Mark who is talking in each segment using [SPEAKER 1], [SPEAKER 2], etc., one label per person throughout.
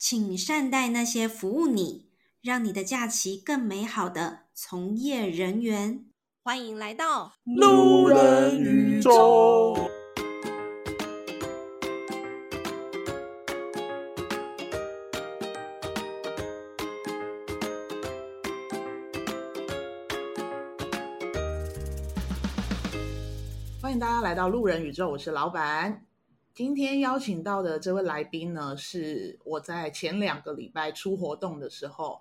[SPEAKER 1] 请善待那些服务你、让你的假期更美好的从业人员。欢迎来到
[SPEAKER 2] 路人宇宙。欢迎大家来到路人宇宙，我是老板。今天邀请到的这位来宾呢，是我在前两个礼拜出活动的时候，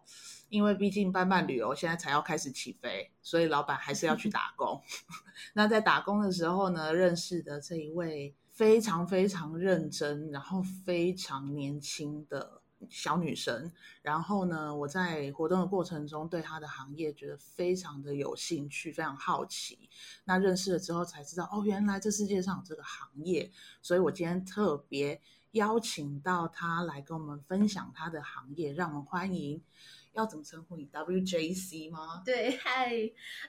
[SPEAKER 2] 因为毕竟班班旅游现在才要开始起飞，所以老板还是要去打工。那在打工的时候呢，认识的这一位非常非常认真，然后非常年轻的。小女生，然后呢，我在活动的过程中对她的行业觉得非常的有兴趣，非常好奇。那认识了之后才知道，哦，原来这世界上有这个行业。所以我今天特别邀请到她来跟我们分享她的行业，让我们欢迎。要怎么称呼你？WJC 吗？
[SPEAKER 3] 对，嗨，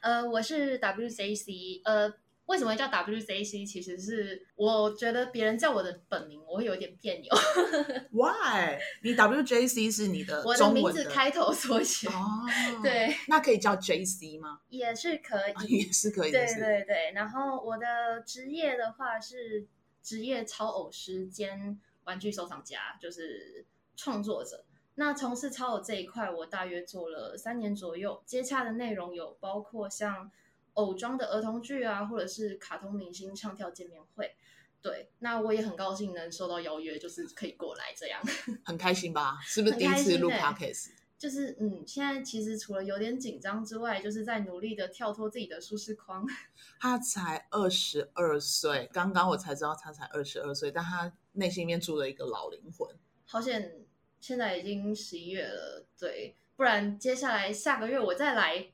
[SPEAKER 3] 呃，我是 WJC，呃。为什么叫 WJC？其实是我觉得别人叫我的本名，我会有点别扭。
[SPEAKER 2] Why？你 WJC 是你的
[SPEAKER 3] 我的名字开头缩写哦。Oh, 对，
[SPEAKER 2] 那可以叫 JC 吗？
[SPEAKER 3] 也是可以，
[SPEAKER 2] 哦、也是可以。
[SPEAKER 3] 对对对。然后我的职业的话是职业超偶师兼玩具收藏家，就是创作者。那从事超偶这一块，我大约做了三年左右。接洽的内容有包括像。偶装的儿童剧啊，或者是卡通明星唱跳见面会，对，那我也很高兴能收到邀约，就是可以过来这样，
[SPEAKER 2] 很开心吧？是不是第一次录 podcast？
[SPEAKER 3] 就是嗯，现在其实除了有点紧张之外，就是在努力的跳脱自己的舒适框。
[SPEAKER 2] 他才二十二岁，刚刚我才知道他才二十二岁，但他内心里面住了一个老灵魂。
[SPEAKER 3] 好险，现在已经十一月了，对，不然接下来下个月我再来。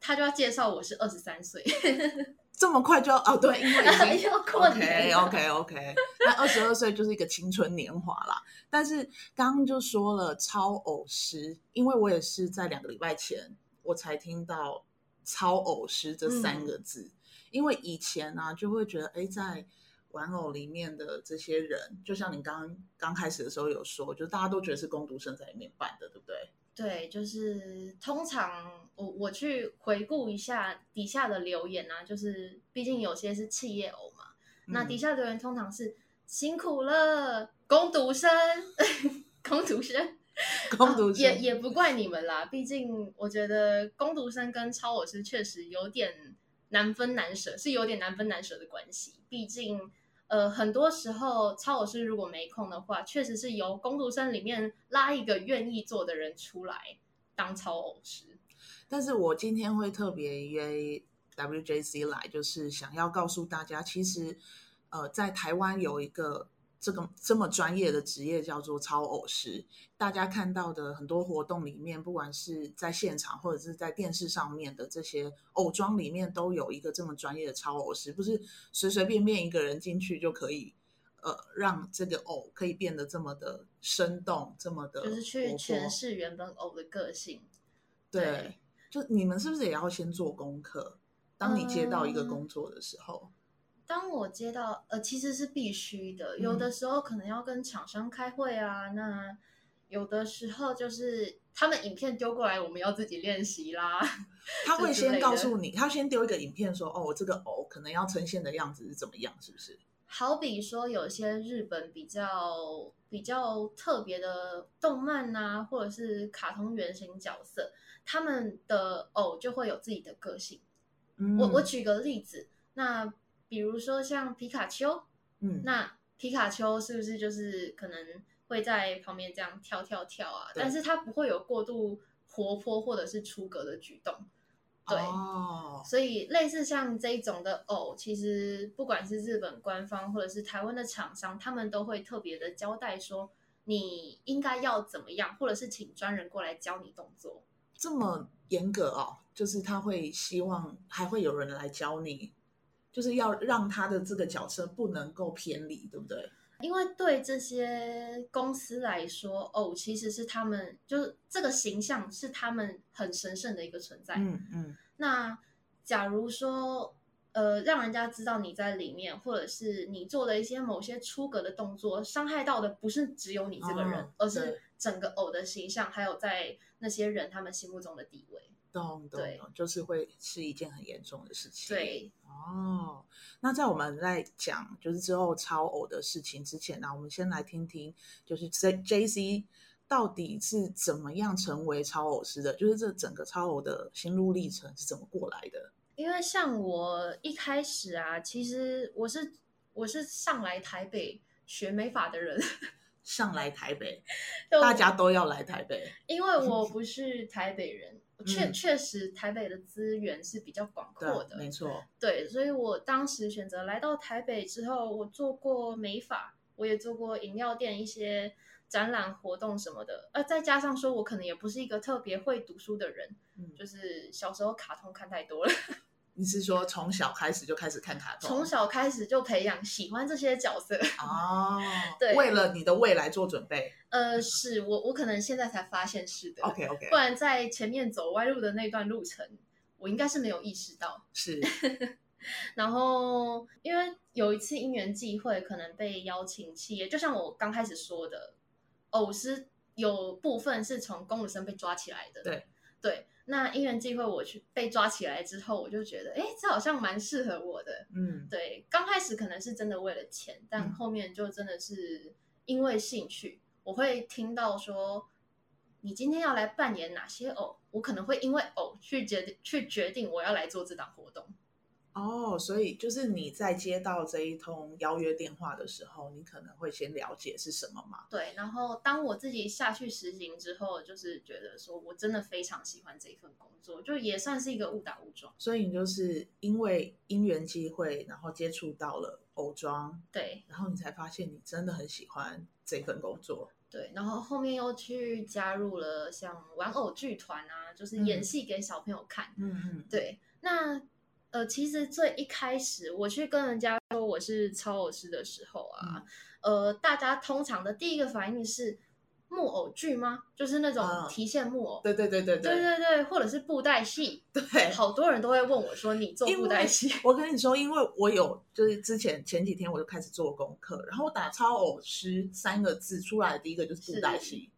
[SPEAKER 3] 他就要介绍我是二十三岁，
[SPEAKER 2] 这么快就要哦？对，因为已经
[SPEAKER 3] 要过年了。
[SPEAKER 2] OK OK OK，那二十二岁就是一个青春年华啦。但是刚刚就说了超偶师，因为我也是在两个礼拜前我才听到超偶师这三个字，嗯、因为以前呢、啊、就会觉得哎，在玩偶里面的这些人，就像你刚刚开始的时候有说，就大家都觉得是工读生在里面扮的，对不对？
[SPEAKER 3] 对，就是通常我我去回顾一下底下的留言啊，就是毕竟有些是企业偶嘛，嗯、那底下留言通常是辛苦了，工读生，工读生，
[SPEAKER 2] 工读生，
[SPEAKER 3] 也也不怪你们啦，毕竟我觉得工读生跟超偶师确实有点难分难舍，是有点难分难舍的关系，毕竟。呃，很多时候超偶师如果没空的话，确实是由工读生里面拉一个愿意做的人出来当超偶师。
[SPEAKER 2] 但是我今天会特别约 WJC 来，就是想要告诉大家，其实呃，在台湾有一个。这个这么专业的职业叫做超偶师，大家看到的很多活动里面，不管是在现场或者是在电视上面的这些偶装里面，都有一个这么专业的超偶师，不是随随便便一个人进去就可以，呃，让这个偶可以变得这么的生动，这么的
[SPEAKER 3] 就是去诠释原本偶的个性。
[SPEAKER 2] 对，对就你们是不是也要先做功课？当你接到一个工作的时候。嗯
[SPEAKER 3] 当我接到，呃，其实是必须的。有的时候可能要跟厂商开会啊，嗯、那有的时候就是他们影片丢过来，我们要自己练习啦。
[SPEAKER 2] 他会先告诉你，他先丢一个影片说，哦，我这个偶可能要呈现的样子是怎么样，是不是？
[SPEAKER 3] 好比说，有些日本比较比较特别的动漫啊，或者是卡通原型角色，他们的偶就会有自己的个性。嗯、我我举个例子，那。比如说像皮卡丘，嗯，那皮卡丘是不是就是可能会在旁边这样跳跳跳啊？但是它不会有过度活泼或者是出格的举动，对，哦、所以类似像这一种的偶，其实不管是日本官方或者是台湾的厂商，他们都会特别的交代说你应该要怎么样，或者是请专人过来教你动作。
[SPEAKER 2] 这么严格哦，就是他会希望还会有人来教你。就是要让他的这个角色不能够偏离，对不对？
[SPEAKER 3] 因为对这些公司来说，哦，其实是他们就是这个形象是他们很神圣的一个存在。嗯嗯。嗯，那假如说，呃，让人家知道你在里面，或者是你做了一些某些出格的动作，伤害到的不是只有你这个人，哦、而是整个偶的形象，还有在那些人他们心目中的地位。
[SPEAKER 2] 懂懂懂，就是会是一件很严重的事情。
[SPEAKER 3] 对
[SPEAKER 2] 哦，那在我们在讲就是之后超偶的事情之前呢，我们先来听听，就是 J JC 到底是怎么样成为超偶师的？就是这整个超偶的心路历程是怎么过来的？
[SPEAKER 3] 因为像我一开始啊，其实我是我是上来台北学美法的人。
[SPEAKER 2] 上来台北，大家都要来台北，
[SPEAKER 3] 因为我不是台北人，确、嗯、确实台北的资源是比较广阔的，
[SPEAKER 2] 没错。
[SPEAKER 3] 对，所以我当时选择来到台北之后，我做过美发，我也做过饮料店一些展览活动什么的，呃，再加上说我可能也不是一个特别会读书的人，嗯、就是小时候卡通看太多了。
[SPEAKER 2] 你是说从小开始就开始看卡通？
[SPEAKER 3] 从小开始就培养喜欢这些角色
[SPEAKER 2] 哦，对，为了你的未来做准备。
[SPEAKER 3] 呃，是我我可能现在才发现是的。
[SPEAKER 2] OK OK，
[SPEAKER 3] 不然在前面走歪路的那段路程，我应该是没有意识到。
[SPEAKER 2] 是，
[SPEAKER 3] 然后因为有一次因缘际会，可能被邀请企业，就像我刚开始说的，偶是有部分是从公读生被抓起来的。
[SPEAKER 2] 对
[SPEAKER 3] 对。那因缘际会，我去被抓起来之后，我就觉得，哎，这好像蛮适合我的。
[SPEAKER 2] 嗯，
[SPEAKER 3] 对，刚开始可能是真的为了钱，但后面就真的是因为兴趣。嗯、我会听到说，你今天要来扮演哪些偶，我可能会因为偶去决定去决定我要来做这档活动。
[SPEAKER 2] 哦，所以就是你在接到这一通邀约电话的时候，你可能会先了解是什么嘛？
[SPEAKER 3] 对，然后当我自己下去实行之后，就是觉得说我真的非常喜欢这一份工作，就也算是一个误打误撞。
[SPEAKER 2] 所以你就是因为因缘机会，然后接触到了偶装，
[SPEAKER 3] 对，
[SPEAKER 2] 然后你才发现你真的很喜欢这份工作。
[SPEAKER 3] 对，然后后面又去加入了像玩偶剧团啊，就是演戏给小朋友看。
[SPEAKER 2] 嗯嗯，
[SPEAKER 3] 对，那。呃，其实最一开始我去跟人家说我是超偶师的时候啊，嗯、呃，大家通常的第一个反应是木偶剧吗？就是那种提线木偶，
[SPEAKER 2] 对对对对
[SPEAKER 3] 对对对，或者是布袋戏。
[SPEAKER 2] 对，
[SPEAKER 3] 好多人都会问我说：“你做布袋戏？”
[SPEAKER 2] 我跟你说，因为我有就是之前前几天我就开始做功课，然后我打“超偶师”三个字出来的第一个就是布袋戏，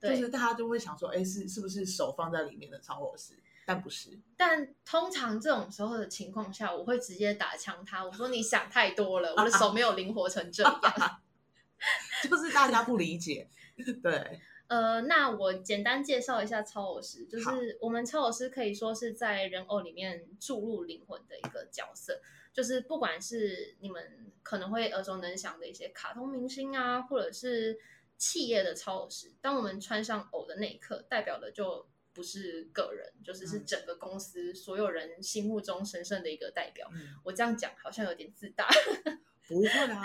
[SPEAKER 2] 对，就是大家就会想说：“哎，是是不是手放在里面的超偶师？”但不是，
[SPEAKER 3] 但通常这种时候的情况下，我会直接打枪他。我说你想太多了，我的手没有灵活成这样，
[SPEAKER 2] 就是大家不理解。对，
[SPEAKER 3] 呃，那我简单介绍一下超偶师，就是我们超偶师可以说是在人偶里面注入灵魂的一个角色，就是不管是你们可能会耳熟能详的一些卡通明星啊，或者是企业的超偶师，当我们穿上偶的那一刻，代表的就。不是个人，就是是整个公司所有人心目中神圣的一个代表。嗯、我这样讲好像有点自大，
[SPEAKER 2] 不会啊。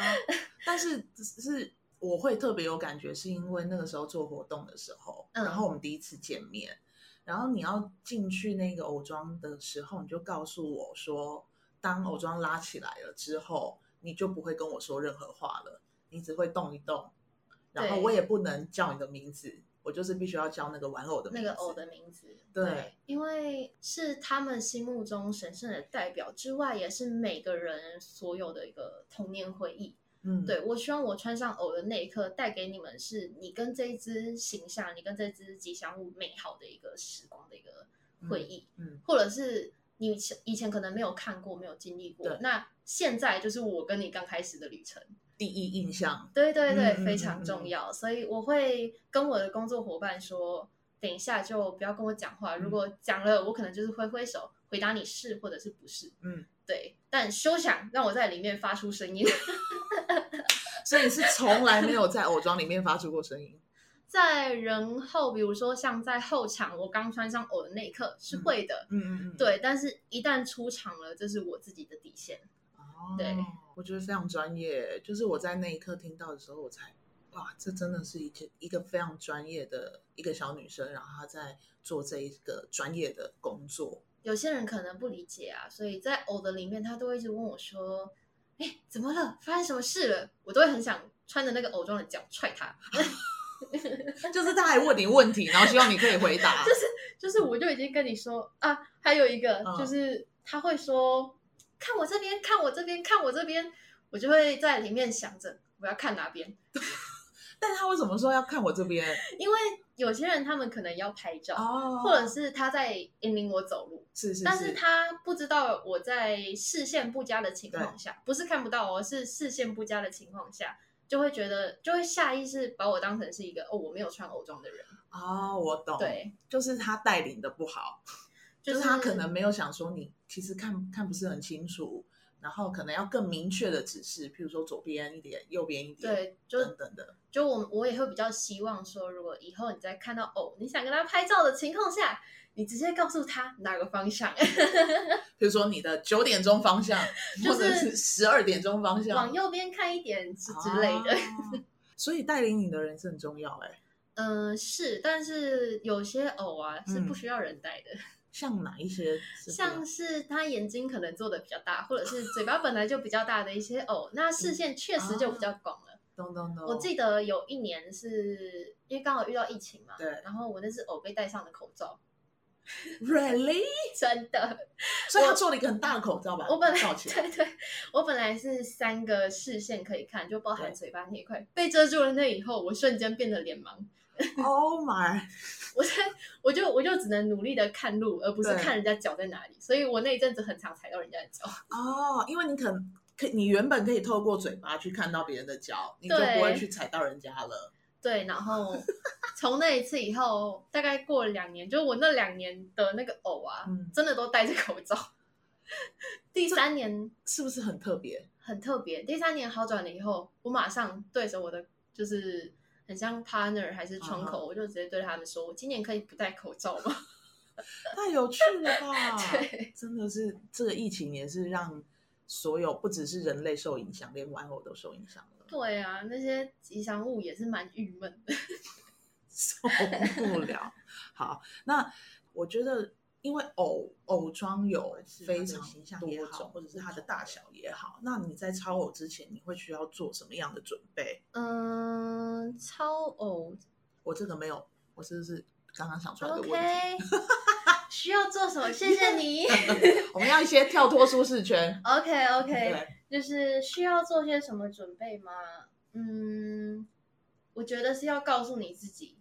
[SPEAKER 2] 但是只是我会特别有感觉，是因为那个时候做活动的时候，嗯、然后我们第一次见面，然后你要进去那个偶装的时候，你就告诉我说，当偶装拉起来了之后，你就不会跟我说任何话了，你只会动一动，然后我也不能叫你的名字。我就是必须要叫那个玩偶的名字，
[SPEAKER 3] 那个偶的名字，
[SPEAKER 2] 对，
[SPEAKER 3] 对，因为是他们心目中神圣的代表之外，也是每个人所有的一个童年回忆。
[SPEAKER 2] 嗯，
[SPEAKER 3] 对，我希望我穿上偶的那一刻，带给你们是你跟这一只形象，你跟这只吉祥物美好的一个时光的一个回忆。
[SPEAKER 2] 嗯，嗯，
[SPEAKER 3] 或者是你以前可能没有看过，没有经历过，
[SPEAKER 2] 对
[SPEAKER 3] 那现在就是我跟你刚开始的旅程。
[SPEAKER 2] 第一印象，
[SPEAKER 3] 对对对，嗯、非常重要。嗯、所以我会跟我的工作伙伴说，等一下就不要跟我讲话。嗯、如果讲了，我可能就是挥挥手回答你是或者是不是。
[SPEAKER 2] 嗯，
[SPEAKER 3] 对。但休想让我在里面发出声音。
[SPEAKER 2] 所以你是从来没有在偶装里面发出过声音？
[SPEAKER 3] 在人后，比如说像在后场，我刚穿上偶的那一刻是会的。
[SPEAKER 2] 嗯嗯嗯。
[SPEAKER 3] 对，但是一旦出场了，这是我自己的底线。
[SPEAKER 2] 哦。
[SPEAKER 3] 对。
[SPEAKER 2] 我觉得非常专业，就是我在那一刻听到的时候，我才哇，这真的是一个一个非常专业的一个小女生，然后她在做这一个专业的工作。
[SPEAKER 3] 有些人可能不理解啊，所以在偶的里面，他都会一直问我说：“哎，怎么了？发生什么事了？”我都会很想穿着那个偶装的脚踹他。
[SPEAKER 2] 就是他还问你问题，然后希望你可以回答。
[SPEAKER 3] 就 是就是，我就已经跟你说啊，还有一个就是他会说。看我这边，看我这边，看我这边，我就会在里面想着我要看哪边。
[SPEAKER 2] 但他为什么说要看我这边？
[SPEAKER 3] 因为有些人他们可能要拍照，
[SPEAKER 2] 哦，
[SPEAKER 3] 或者是他在引领我走路，
[SPEAKER 2] 是是是，
[SPEAKER 3] 但是他不知道我在视线不佳的情况下，不是看不到而，是视线不佳的情况下，就会觉得就会下意识把我当成是一个哦，我没有穿偶装的人。
[SPEAKER 2] 哦，我懂，
[SPEAKER 3] 对，
[SPEAKER 2] 就是他带领的不好，就是、就是他可能没有想说你其实看看不是很清楚。然后可能要更明确的指示，譬如说左边一点，右边一点，
[SPEAKER 3] 对，就
[SPEAKER 2] 等等的。
[SPEAKER 3] 就我我也会比较希望说，如果以后你在看到哦，你想跟他拍照的情况下，你直接告诉他哪个方向。
[SPEAKER 2] 比如说你的九点钟方向，或者是十二点钟方向，
[SPEAKER 3] 往右边看一点之之类的。
[SPEAKER 2] 啊、所以带领你的人是很重要哎。
[SPEAKER 3] 嗯、呃，是，但是有些偶啊是不需要人带的。嗯
[SPEAKER 2] 像哪一些？
[SPEAKER 3] 像是他眼睛可能做的比较大，或者是嘴巴本来就比较大的一些偶，那视线确实就比较广了。
[SPEAKER 2] 懂懂懂。
[SPEAKER 3] 我记得有一年是因为刚好遇到疫情嘛，
[SPEAKER 2] 对。
[SPEAKER 3] 然后我那只偶被戴上了口罩。
[SPEAKER 2] Really？
[SPEAKER 3] 真的。
[SPEAKER 2] 所以他做了一个很大的口罩吧？
[SPEAKER 3] 我本来对对，我本来是三个视线可以看，就包含嘴巴那一块，被遮住了那以后，我瞬间变得脸盲。
[SPEAKER 2] Oh my！
[SPEAKER 3] 我在我就我就只能努力的看路，而不是看人家脚在哪里。所以我那一阵子很常踩到人家的脚。
[SPEAKER 2] 哦，oh, 因为你可能可你原本可以透过嘴巴去看到别人的脚，你就不会去踩到人家了。
[SPEAKER 3] 对，然后 从那一次以后，大概过了两年，就我那两年的那个偶啊，嗯、真的都戴着口罩。第三年
[SPEAKER 2] 是不是很特别？
[SPEAKER 3] 很特别。第三年好转了以后，我马上对着我的就是。很像 partner 还是窗口，uh. 我就直接对他们说：“我今年可以不戴口罩吗？”
[SPEAKER 2] 太有趣了吧！
[SPEAKER 3] 对，
[SPEAKER 2] 真的是这个疫情也是让所有不只是人类受影响，连玩偶都受影响了。
[SPEAKER 3] 对啊，那些吉祥物也是蛮郁闷的，
[SPEAKER 2] 受不了。好，那我觉得。因为偶偶装有非常形象也好，或者是它的大小也好，那你在超偶之前，你会需要做什么样的准备？
[SPEAKER 3] 嗯，超偶，
[SPEAKER 2] 我这个没有，我这是是刚刚想出来的问题。
[SPEAKER 3] Okay. 需要做什么？谢谢你。
[SPEAKER 2] 我们要一些跳脱舒适圈。
[SPEAKER 3] OK OK，对就是需要做些什么准备吗？嗯，我觉得是要告诉你自己，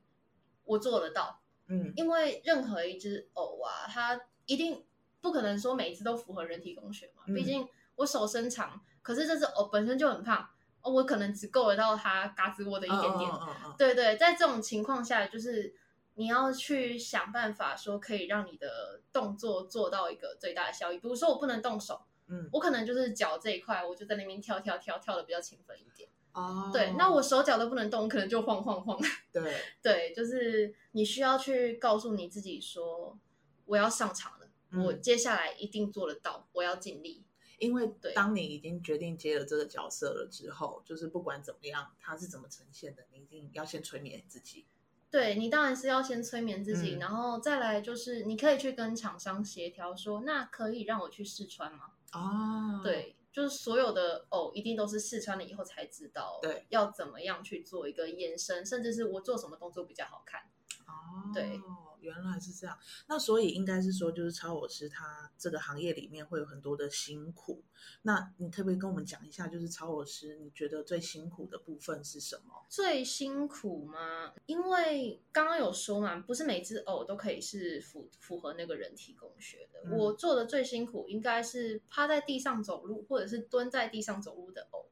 [SPEAKER 3] 我做得到。
[SPEAKER 2] 嗯，
[SPEAKER 3] 因为任何一只偶啊，它一定不可能说每一只都符合人体工学嘛。嗯、毕竟我手伸长，可是这只偶本身就很胖，哦，我可能只够得到它嘎吱窝的一点点。
[SPEAKER 2] 哦哦哦哦、
[SPEAKER 3] 对对，在这种情况下，就是你要去想办法说可以让你的动作做到一个最大的效益。比如说我不能动手，
[SPEAKER 2] 嗯，
[SPEAKER 3] 我可能就是脚这一块，我就在那边跳跳跳跳的比较勤奋一点。
[SPEAKER 2] 哦，
[SPEAKER 3] 对，那我手脚都不能动，可能就晃晃晃。
[SPEAKER 2] 对，
[SPEAKER 3] 对，就是你需要去告诉你自己说，我要上场了，嗯、我接下来一定做得到，我要尽力。
[SPEAKER 2] 因为当你已经决定接了这个角色了之后，就是不管怎么样，它是怎么呈现的，你一定要先催眠自己。
[SPEAKER 3] 对，你当然是要先催眠自己，嗯、然后再来就是你可以去跟厂商协调说，那可以让我去试穿吗？
[SPEAKER 2] 哦，
[SPEAKER 3] 对。就是所有的哦一定都是试穿了以后才知道，
[SPEAKER 2] 对，
[SPEAKER 3] 要怎么样去做一个延伸，甚至是我做什么动作比较好看。
[SPEAKER 2] 哦，
[SPEAKER 3] 对，
[SPEAKER 2] 原来是这样。那所以应该是说，就是超偶师他这个行业里面会有很多的辛苦。那你可不可以跟我们讲一下，就是超偶师你觉得最辛苦的部分是什么？
[SPEAKER 3] 最辛苦吗？因为刚刚有说嘛，不是每只偶都可以是符符合那个人体工学的。嗯、我做的最辛苦应该是趴在地上走路，或者是蹲在地上走路的偶。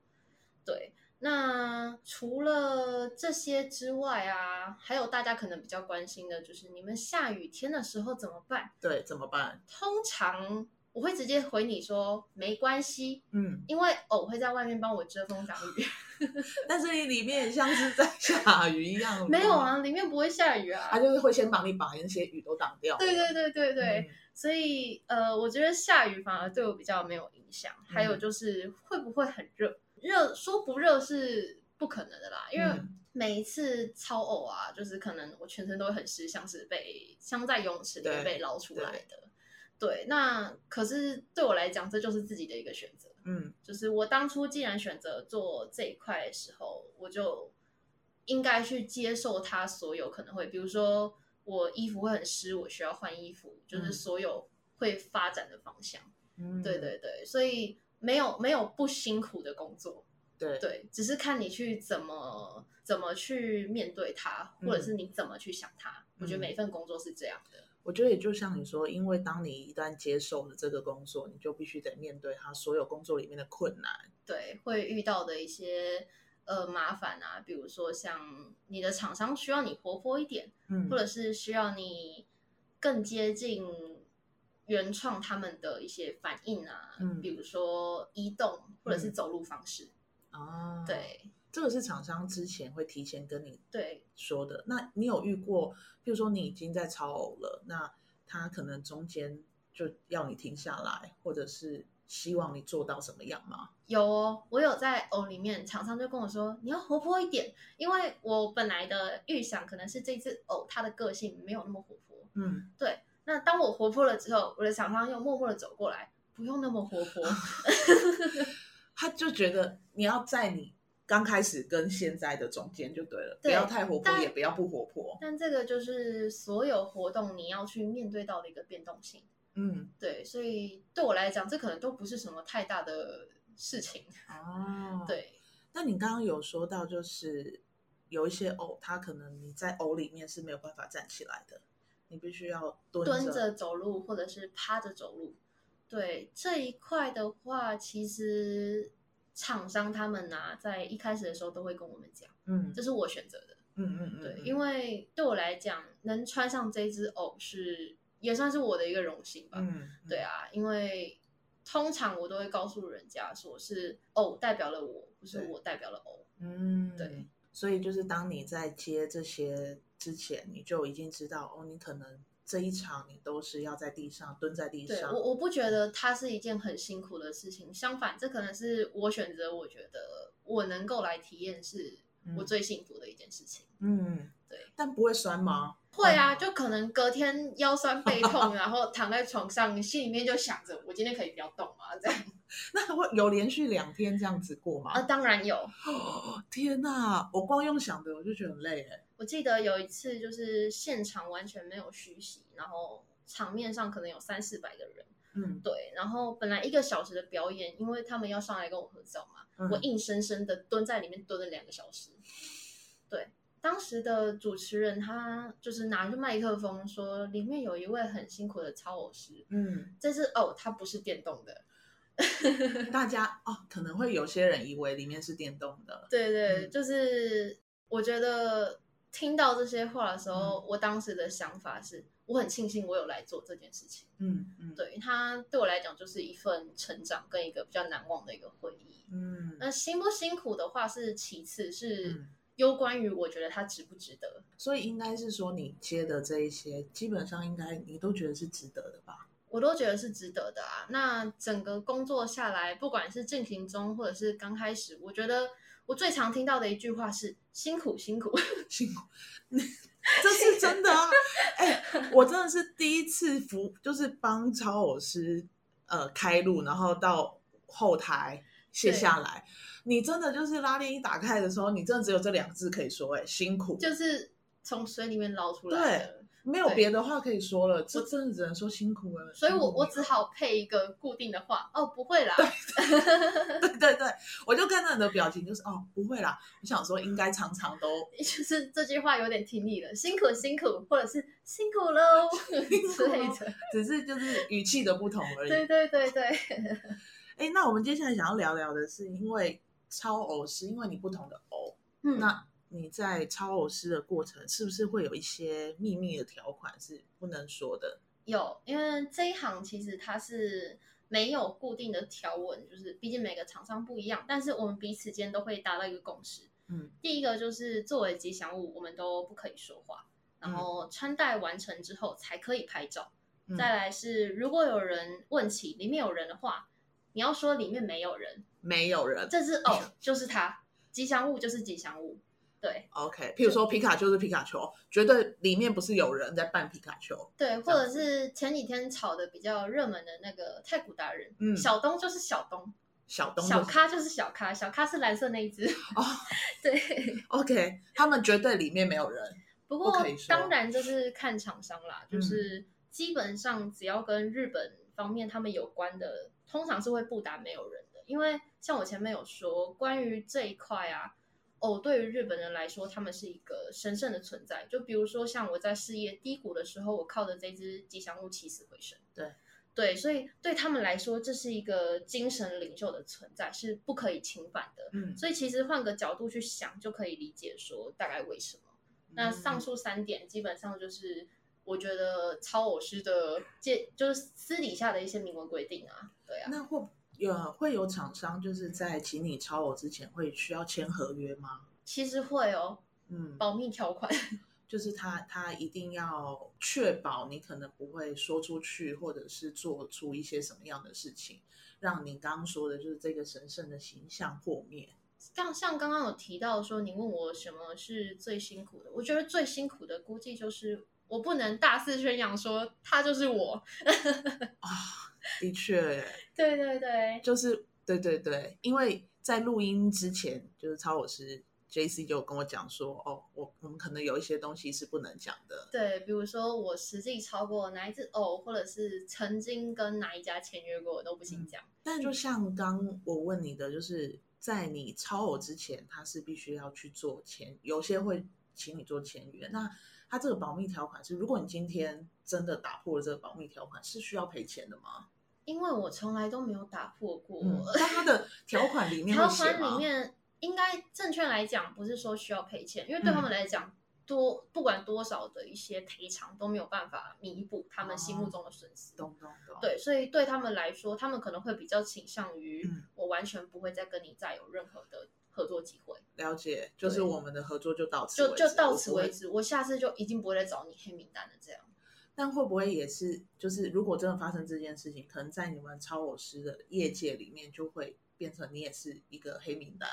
[SPEAKER 3] 对。那除了这些之外啊，还有大家可能比较关心的就是你们下雨天的时候怎么办？
[SPEAKER 2] 对，怎么办？
[SPEAKER 3] 通常我会直接回你说没关系，
[SPEAKER 2] 嗯，
[SPEAKER 3] 因为偶会在外面帮我遮风挡雨。
[SPEAKER 2] 但是你里面也像是在 下雨一样。
[SPEAKER 3] 没有啊，里面不会下雨啊。
[SPEAKER 2] 他就是会先帮你把那些雨都挡掉。
[SPEAKER 3] 对对对对对，嗯、所以呃，我觉得下雨反而对我比较没有影响。嗯、还有就是会不会很热？热说不热是不可能的啦，因为每一次超偶啊，就是可能我全身都会很湿，像是被像在游泳池里面被捞出来的。对，那可是对我来讲，这就是自己的一个选择。
[SPEAKER 2] 嗯，
[SPEAKER 3] 就是我当初既然选择做这一块的时候，我就应该去接受它所有可能会，比如说我衣服会很湿，我需要换衣服，就是所有会发展的方向。嗯，对对对，所以。没有没有不辛苦的工作，
[SPEAKER 2] 对。
[SPEAKER 3] 对，只是看你去怎么怎么去面对它，或者是你怎么去想它。嗯、我觉得每一份工作是这样的。
[SPEAKER 2] 我觉得也就像你说，因为当你一旦接受了这个工作，你就必须得面对它所有工作里面的困难，
[SPEAKER 3] 对，会遇到的一些呃麻烦啊，比如说像你的厂商需要你活泼一点，嗯，或者是需要你更接近原创他们的一些反应啊，嗯，比如说移动或者是走路方式，
[SPEAKER 2] 哦，
[SPEAKER 3] 对。
[SPEAKER 2] 这个是厂商之前会提前跟你
[SPEAKER 3] 对
[SPEAKER 2] 说的。那你有遇过，比如说你已经在超偶了，那他可能中间就要你停下来，或者是希望你做到什么样吗？
[SPEAKER 3] 有哦，我有在偶里面，厂商就跟我说你要活泼一点，因为我本来的预想可能是这只偶它的个性没有那么活泼。
[SPEAKER 2] 嗯，
[SPEAKER 3] 对。那当我活泼了之后，我的厂商又默默的走过来，不用那么活泼。
[SPEAKER 2] 他就觉得你要在你。刚开始跟现在的中间就对了，对，不要太活泼，也不要不活泼。
[SPEAKER 3] 但这个就是所有活动你要去面对到的一个变动性。
[SPEAKER 2] 嗯，
[SPEAKER 3] 对，所以对我来讲，这可能都不是什么太大的事情。
[SPEAKER 2] 哦，
[SPEAKER 3] 对。
[SPEAKER 2] 那你刚刚有说到，就是有一些偶，他可能你在偶里面是没有办法站起来的，你必须要蹲着，
[SPEAKER 3] 蹲着走路，或者是趴着走路。对，这一块的话，其实。厂商他们呐、啊，在一开始的时候都会跟我们讲，
[SPEAKER 2] 嗯，
[SPEAKER 3] 这是我选择的，
[SPEAKER 2] 嗯嗯嗯，
[SPEAKER 3] 对，因为对我来讲，能穿上这只偶是也算是我的一个荣幸吧，
[SPEAKER 2] 嗯，
[SPEAKER 3] 对啊，因为通常我都会告诉人家说是偶代表了我，不是我代表了偶，
[SPEAKER 2] 嗯，
[SPEAKER 3] 对，
[SPEAKER 2] 所以就是当你在接这些之前，你就已经知道哦，你可能。这一场你都是要在地上蹲在地上，
[SPEAKER 3] 我我不觉得它是一件很辛苦的事情，相反，这可能是我选择，我觉得我能够来体验是我最幸福的一件事情。
[SPEAKER 2] 嗯，
[SPEAKER 3] 对，
[SPEAKER 2] 但不会酸吗？
[SPEAKER 3] 会啊，就可能隔天腰酸背痛，然后躺在床上，心里面就想着我今天可以不要动吗？这样。
[SPEAKER 2] 那会有连续两天这样子过吗？
[SPEAKER 3] 啊，当然有。
[SPEAKER 2] 哦，天哪，我光用想的我就觉得很累哎。
[SPEAKER 3] 我记得有一次，就是现场完全没有虚席，然后场面上可能有三四百个人，
[SPEAKER 2] 嗯，
[SPEAKER 3] 对。然后本来一个小时的表演，因为他们要上来跟我合照嘛，嗯、我硬生生的蹲在里面蹲了两个小时。对，当时的主持人他就是拿着麦克风说，里面有一位很辛苦的超偶师，
[SPEAKER 2] 嗯，
[SPEAKER 3] 这是哦，他不是电动的。
[SPEAKER 2] 大家哦，可能会有些人以为里面是电动的，
[SPEAKER 3] 对对，嗯、就是我觉得。听到这些话的时候，
[SPEAKER 2] 嗯、
[SPEAKER 3] 我当时的想法是，我很庆幸我有来做这件事情。
[SPEAKER 2] 嗯嗯，
[SPEAKER 3] 对，它对我来讲就是一份成长跟一个比较难忘的一个回忆。
[SPEAKER 2] 嗯，
[SPEAKER 3] 那辛不辛苦的话是其次，是攸关于我觉得它值不值得。
[SPEAKER 2] 所以应该是说，你接的这一些，基本上应该你都觉得是值得的吧？
[SPEAKER 3] 我都觉得是值得的啊。那整个工作下来，不管是进行中或者是刚开始，我觉得。我最常听到的一句话是“辛苦辛苦
[SPEAKER 2] 辛苦”，这是真的啊！哎、欸，我真的是第一次服，就是帮超偶师呃开路，然后到后台卸下来。你真的就是拉链一打开的时候，你真的只有这两个字可以说、欸，哎，辛苦，
[SPEAKER 3] 就是从水里面捞出来的。
[SPEAKER 2] 没有别的话可以说了，这真的只能说辛苦了。
[SPEAKER 3] 所以我我只好配一个固定的话，哦，不会啦。
[SPEAKER 2] 对对对对，我就看到你的表情，就是哦，不会啦。我想说，应该常常都
[SPEAKER 3] 就是这句话有点听腻了，辛苦辛苦，或者是辛苦喽之类的，
[SPEAKER 2] 只是就是语气的不同而已。
[SPEAKER 3] 对对对对。
[SPEAKER 2] 哎，那我们接下来想要聊聊的是，因为超偶是因为你不同的偶，
[SPEAKER 3] 嗯，
[SPEAKER 2] 那。你在超偶师的过程，是不是会有一些秘密的条款是不能说的？
[SPEAKER 3] 有，因为这一行其实它是没有固定的条文，就是毕竟每个厂商不一样，但是我们彼此间都会达到一个共识。
[SPEAKER 2] 嗯，
[SPEAKER 3] 第一个就是作为吉祥物，我们都不可以说话，然后穿戴完成之后才可以拍照。嗯，再来是，如果有人问起里面有人的话，你要说里面没有人，
[SPEAKER 2] 没有人，
[SPEAKER 3] 这只偶就是它，吉祥物就是吉祥物。对
[SPEAKER 2] ，OK，譬如说皮卡丘是皮卡丘，绝对里面不是有人在扮皮卡丘。
[SPEAKER 3] 对，或者是前几天炒的比较热门的那个太古达人，
[SPEAKER 2] 嗯，
[SPEAKER 3] 小东就是小东，
[SPEAKER 2] 小东
[SPEAKER 3] 小咖就是小咖，小咖是蓝色那一只。
[SPEAKER 2] 哦，
[SPEAKER 3] 对，
[SPEAKER 2] OK，他们绝对里面没有人。
[SPEAKER 3] 不过当然就是看厂商啦，就是基本上只要跟日本方面他们有关的，通常是会不打没有人的。因为像我前面有说，关于这一块啊，藕对于日本人来说，他们是一个神圣的存在。就比如说，像我在事业低谷的时候，我靠着这只吉祥物起死回生。
[SPEAKER 2] 对
[SPEAKER 3] 对，所以对他们来说，这是一个精神领袖的存在，是不可以侵犯的。
[SPEAKER 2] 嗯，
[SPEAKER 3] 所以其实换个角度去想，就可以理解说大概为什么。嗯、那上述三点基本上就是。我觉得超偶师的借就是私底下的一些明文规定啊，对啊。
[SPEAKER 2] 那会有会有厂商就是在请你抄我之前会需要签合约吗？
[SPEAKER 3] 其实会哦，
[SPEAKER 2] 嗯，
[SPEAKER 3] 保密条款，
[SPEAKER 2] 就是他他一定要确保你可能不会说出去，或者是做出一些什么样的事情，让你刚刚说的就是这个神圣的形象破灭。
[SPEAKER 3] 像像刚刚有提到说，你问我什么是最辛苦的，我觉得最辛苦的估计就是。我不能大肆宣扬说他就是我
[SPEAKER 2] 啊，的确，
[SPEAKER 3] 对对对，
[SPEAKER 2] 就是对对对，因为在录音之前，就是超偶师 JC 就跟我讲说，哦，我我们可能有一些东西是不能讲的，
[SPEAKER 3] 对，比如说我实际超过哪一只偶，或者是曾经跟哪一家签约过，我都不行讲。嗯。
[SPEAKER 2] 但就像刚我问你的，就是在你超偶之前，他是必须要去做签，有些会请你做签约，那。他这个保密条款是，如果你今天真的打破了这个保密条款，是需要赔钱的吗？
[SPEAKER 3] 因为我从来都没有打破过。
[SPEAKER 2] 嗯、但他的条款里面？
[SPEAKER 3] 条款里面应该证券来讲，不是说需要赔钱，因为对他们来讲，多、嗯、不管多少的一些赔偿都没有办法弥补他们心目中的损失。
[SPEAKER 2] 懂懂懂。
[SPEAKER 3] 对，所以对他们来说，他们可能会比较倾向于，我完全不会再跟你再有任何的。合作机会，
[SPEAKER 2] 了解，就是我们的合作就到此
[SPEAKER 3] 就就到此为止，我下次就一定不会再找你黑名单了。这样，
[SPEAKER 2] 但会不会也是，就是如果真的发生这件事情，可能在你们超偶师的业界里面，就会变成你也是一个黑名单？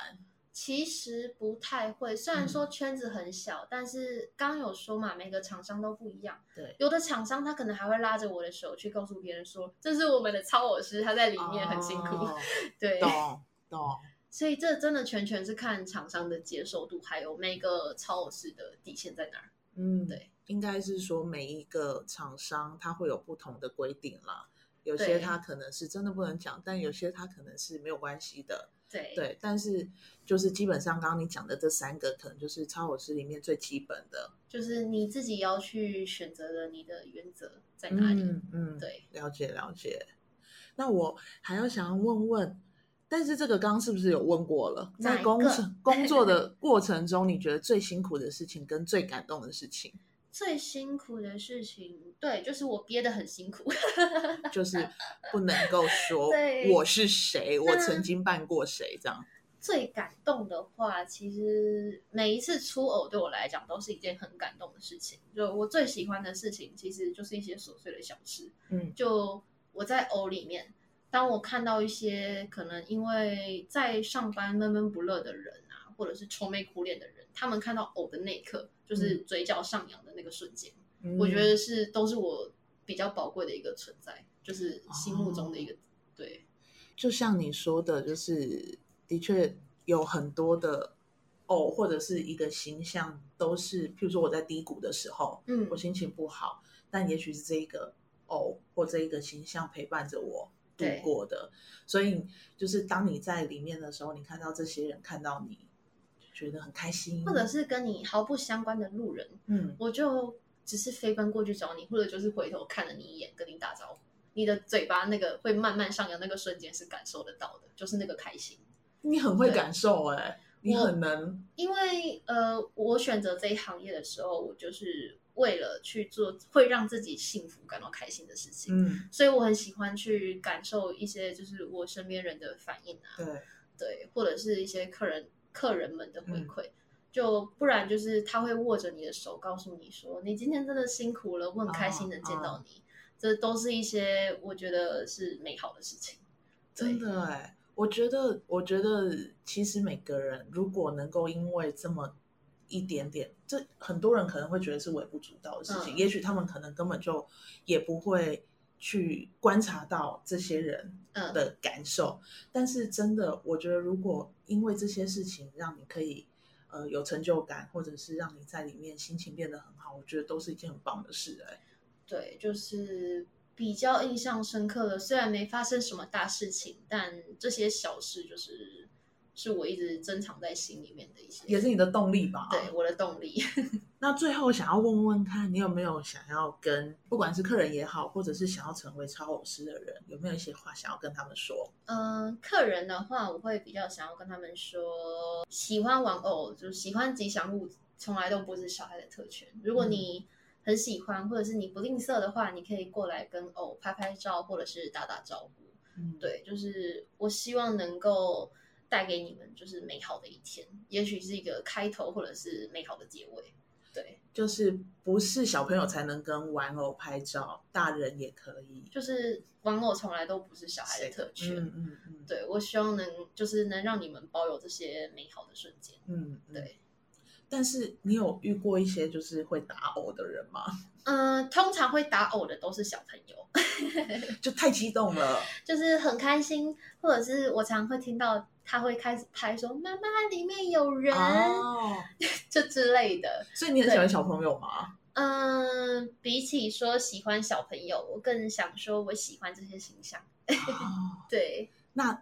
[SPEAKER 3] 其实不太会，虽然说圈子很小，嗯、但是刚刚有说嘛，每个厂商都不一样。
[SPEAKER 2] 对，
[SPEAKER 3] 有的厂商他可能还会拉着我的手去告诉别人说，这是我们的超偶师，他在里面很辛苦。哦、对，
[SPEAKER 2] 懂懂。
[SPEAKER 3] 所以这真的全全是看厂商的接受度，还有每个超偶师的底线在哪儿。
[SPEAKER 2] 嗯，对，应该是说每一个厂商它会有不同的规定啦，有些他可能是真的不能讲，但有些他可能是没有关系的。
[SPEAKER 3] 对
[SPEAKER 2] 对，但是就是基本上刚刚你讲的这三个，可能就是超偶师里面最基本的，
[SPEAKER 3] 就是你自己要去选择的，你的原则在哪里？
[SPEAKER 2] 嗯，嗯
[SPEAKER 3] 对，
[SPEAKER 2] 了解了解。那我还要想要问问。但是这个刚刚是不是有问过了？在工程工作的过程中，你觉得最辛苦的事情跟最感动的事情？
[SPEAKER 3] 最辛苦的事情，对，就是我憋得很辛苦，
[SPEAKER 2] 就是不能够说我是谁，我曾经扮过谁这样。
[SPEAKER 3] 最感动的话，其实每一次出偶对我来讲都是一件很感动的事情。就我最喜欢的事情，其实就是一些琐碎的小事。
[SPEAKER 2] 嗯，
[SPEAKER 3] 就我在偶里面。当我看到一些可能因为在上班闷闷不乐的人啊，或者是愁眉苦脸的人，他们看到偶的那一刻，就是嘴角上扬的那个瞬间，嗯、我觉得是都是我比较宝贵的一个存在，就是心目中的一个、哦、对。
[SPEAKER 2] 就像你说的，就是的确有很多的偶或者是一个形象，都是譬如说我在低谷的时候，
[SPEAKER 3] 嗯，
[SPEAKER 2] 我心情不好，但也许是这一个偶或这一个形象陪伴着我。度过的，所以就是当你在里面的时候，你看到这些人看到你，觉得很开心，
[SPEAKER 3] 或者是跟你毫不相关的路人，
[SPEAKER 2] 嗯，
[SPEAKER 3] 我就只是飞奔过去找你，或者就是回头看了你一眼，跟你打招呼，你的嘴巴那个会慢慢上扬那个瞬间是感受得到的，就是那个开心。
[SPEAKER 2] 你很会感受哎、欸，你很能，
[SPEAKER 3] 因为呃，我选择这一行业的时候，我就是。为了去做会让自己幸福感到开心的事情，
[SPEAKER 2] 嗯，
[SPEAKER 3] 所以我很喜欢去感受一些就是我身边人的反应啊，
[SPEAKER 2] 对。
[SPEAKER 3] 对，或者是一些客人客人们的回馈，嗯、就不然就是他会握着你的手，告诉你说你今天真的辛苦了，我很开心能见到你，这都是一些我觉得是美好的事情。
[SPEAKER 2] 真的哎，我觉得我觉得其实每个人如果能够因为这么。一点点，这很多人可能会觉得是微不足道的事情，嗯、也许他们可能根本就也不会去观察到这些人的感受。嗯、但是真的，我觉得如果因为这些事情让你可以呃有成就感，或者是让你在里面心情变得很好，我觉得都是一件很棒的事哎。
[SPEAKER 3] 对，就是比较印象深刻的，虽然没发生什么大事情，但这些小事就是是我一直珍藏在心里面的一些，
[SPEAKER 2] 也是你的动力吧？
[SPEAKER 3] 对，我的动力。
[SPEAKER 2] 那最后想要问问看，你有没有想要跟不管是客人也好，或者是想要成为超偶师的人，有没有一些话想要跟他们说？
[SPEAKER 3] 嗯、呃，客人的话，我会比较想要跟他们说，喜欢玩偶，就喜欢吉祥物，从来都不是小孩的特权。如果你很喜欢，或者是你不吝啬的话，你可以过来跟偶拍拍照，或者是打打招呼。嗯，对，就是我希望能够带给你们就是美好的一天，也许是一个开头，或者是美好的结尾。对，
[SPEAKER 2] 就是不是小朋友才能跟玩偶拍照，大人也可以。
[SPEAKER 3] 就是玩偶从来都不是小孩的特权。
[SPEAKER 2] 嗯嗯嗯。
[SPEAKER 3] 对，我希望能就是能让你们保有这些美好的瞬间。
[SPEAKER 2] 嗯，
[SPEAKER 3] 对。
[SPEAKER 2] 但是你有遇过一些就是会打偶的人吗？
[SPEAKER 3] 嗯，通常会打偶的都是小朋友，
[SPEAKER 2] 就太激动了，
[SPEAKER 3] 就是很开心，或者是我常会听到他会开始拍说“妈妈，里面有人”哦，就之类的。
[SPEAKER 2] 所以你很喜欢小朋友吗？
[SPEAKER 3] 嗯，比起说喜欢小朋友，我更想说我喜欢这些形象。哦、对，
[SPEAKER 2] 那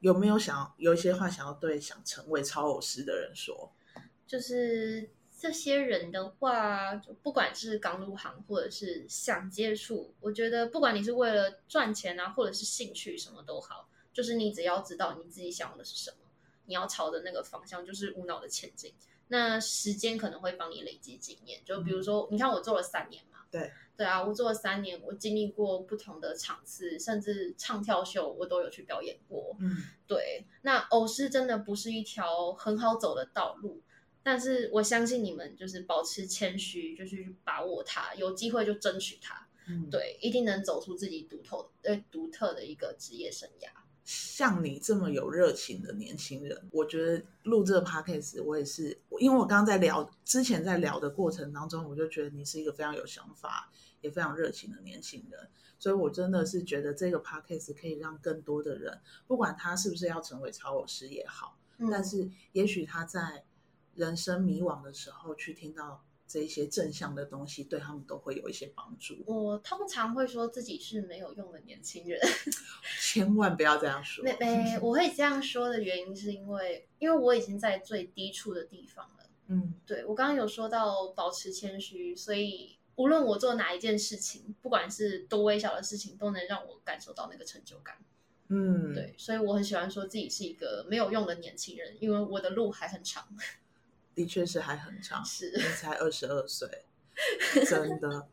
[SPEAKER 2] 有没有想有一些话想要对想成为超偶师的人说？
[SPEAKER 3] 就是这些人的话，就不管是刚入行或者是想接触，我觉得不管你是为了赚钱啊，或者是兴趣，什么都好，就是你只要知道你自己想要的是什么，你要朝着那个方向，就是无脑的前进。那时间可能会帮你累积经验，就比如说，你看我做了三年嘛，
[SPEAKER 2] 对
[SPEAKER 3] 对啊，我做了三年，我经历过不同的场次，甚至唱跳秀我都有去表演过。
[SPEAKER 2] 嗯，
[SPEAKER 3] 对，那偶师真的不是一条很好走的道路。但是我相信你们就是保持谦虚，就是去把握它，有机会就争取它。
[SPEAKER 2] 嗯，
[SPEAKER 3] 对，一定能走出自己独特呃独特的一个职业生涯。
[SPEAKER 2] 像你这么有热情的年轻人，我觉得录这个 podcast 我也是，因为我刚刚在聊之前在聊的过程当中，我就觉得你是一个非常有想法也非常热情的年轻人，所以我真的是觉得这个 podcast 可以让更多的人，不管他是不是要成为超偶师也好，嗯，但是也许他在。人生迷惘的时候，去听到这一些正向的东西，对他们都会有一些帮助。
[SPEAKER 3] 我通常会说自己是没有用的年轻人，
[SPEAKER 2] 千万不要这样说。
[SPEAKER 3] 没 没，我会这样说的原因是因为，因为我已经在最低处的地方了。
[SPEAKER 2] 嗯，
[SPEAKER 3] 对，我刚刚有说到保持谦虚，所以无论我做哪一件事情，不管是多微小的事情，都能让我感受到那个成就感。
[SPEAKER 2] 嗯，
[SPEAKER 3] 对，所以我很喜欢说自己是一个没有用的年轻人，因为我的路还很长。
[SPEAKER 2] 的确是还很长，
[SPEAKER 3] 是
[SPEAKER 2] 你才二十二岁，真的。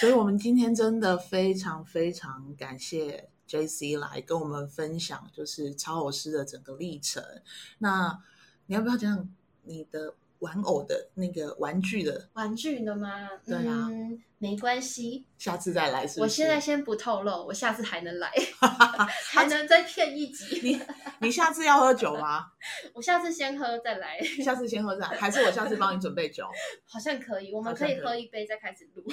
[SPEAKER 2] 所以，我们今天真的非常非常感谢 JC 来跟我们分享，就是超偶师的整个历程。那你要不要讲讲你的？玩偶的那个玩具的
[SPEAKER 3] 玩具的吗？
[SPEAKER 2] 对啊，
[SPEAKER 3] 嗯，没关系，
[SPEAKER 2] 下次再来是是？
[SPEAKER 3] 我现在先不透露，我下次还能来，还能再骗一集。
[SPEAKER 2] 你你下次要喝酒吗？
[SPEAKER 3] 我下次先喝再来，
[SPEAKER 2] 下次先喝再来，还是我下次帮你准备酒？
[SPEAKER 3] 好像可以，我们可以喝一杯再开始录。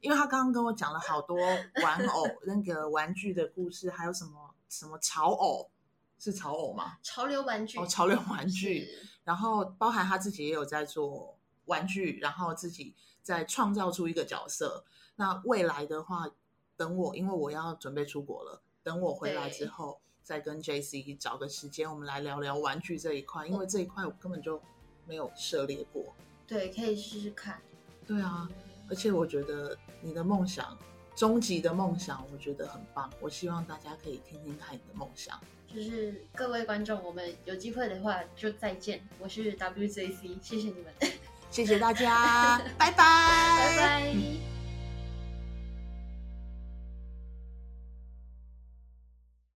[SPEAKER 2] 因为他刚刚跟我讲了好多玩偶那个玩具的故事，还有什么什么潮偶，是潮偶吗？
[SPEAKER 3] 潮流玩具
[SPEAKER 2] 哦，潮流玩具。然后包含他自己也有在做玩具，然后自己在创造出一个角色。那未来的话，等我，因为我要准备出国了，等我回来之后，再跟 JC 找个时间，我们来聊聊玩具这一块，因为这一块我根本就没有涉猎过。
[SPEAKER 3] 对，可以试试看。
[SPEAKER 2] 对啊，而且我觉得你的梦想，终极的梦想，我觉得很棒。我希望大家可以听听看你的梦想。
[SPEAKER 3] 就是各位观众，我们有机会的话就再见。我是 WJC，谢谢你们，
[SPEAKER 2] 谢谢大家，拜拜，
[SPEAKER 3] 拜拜。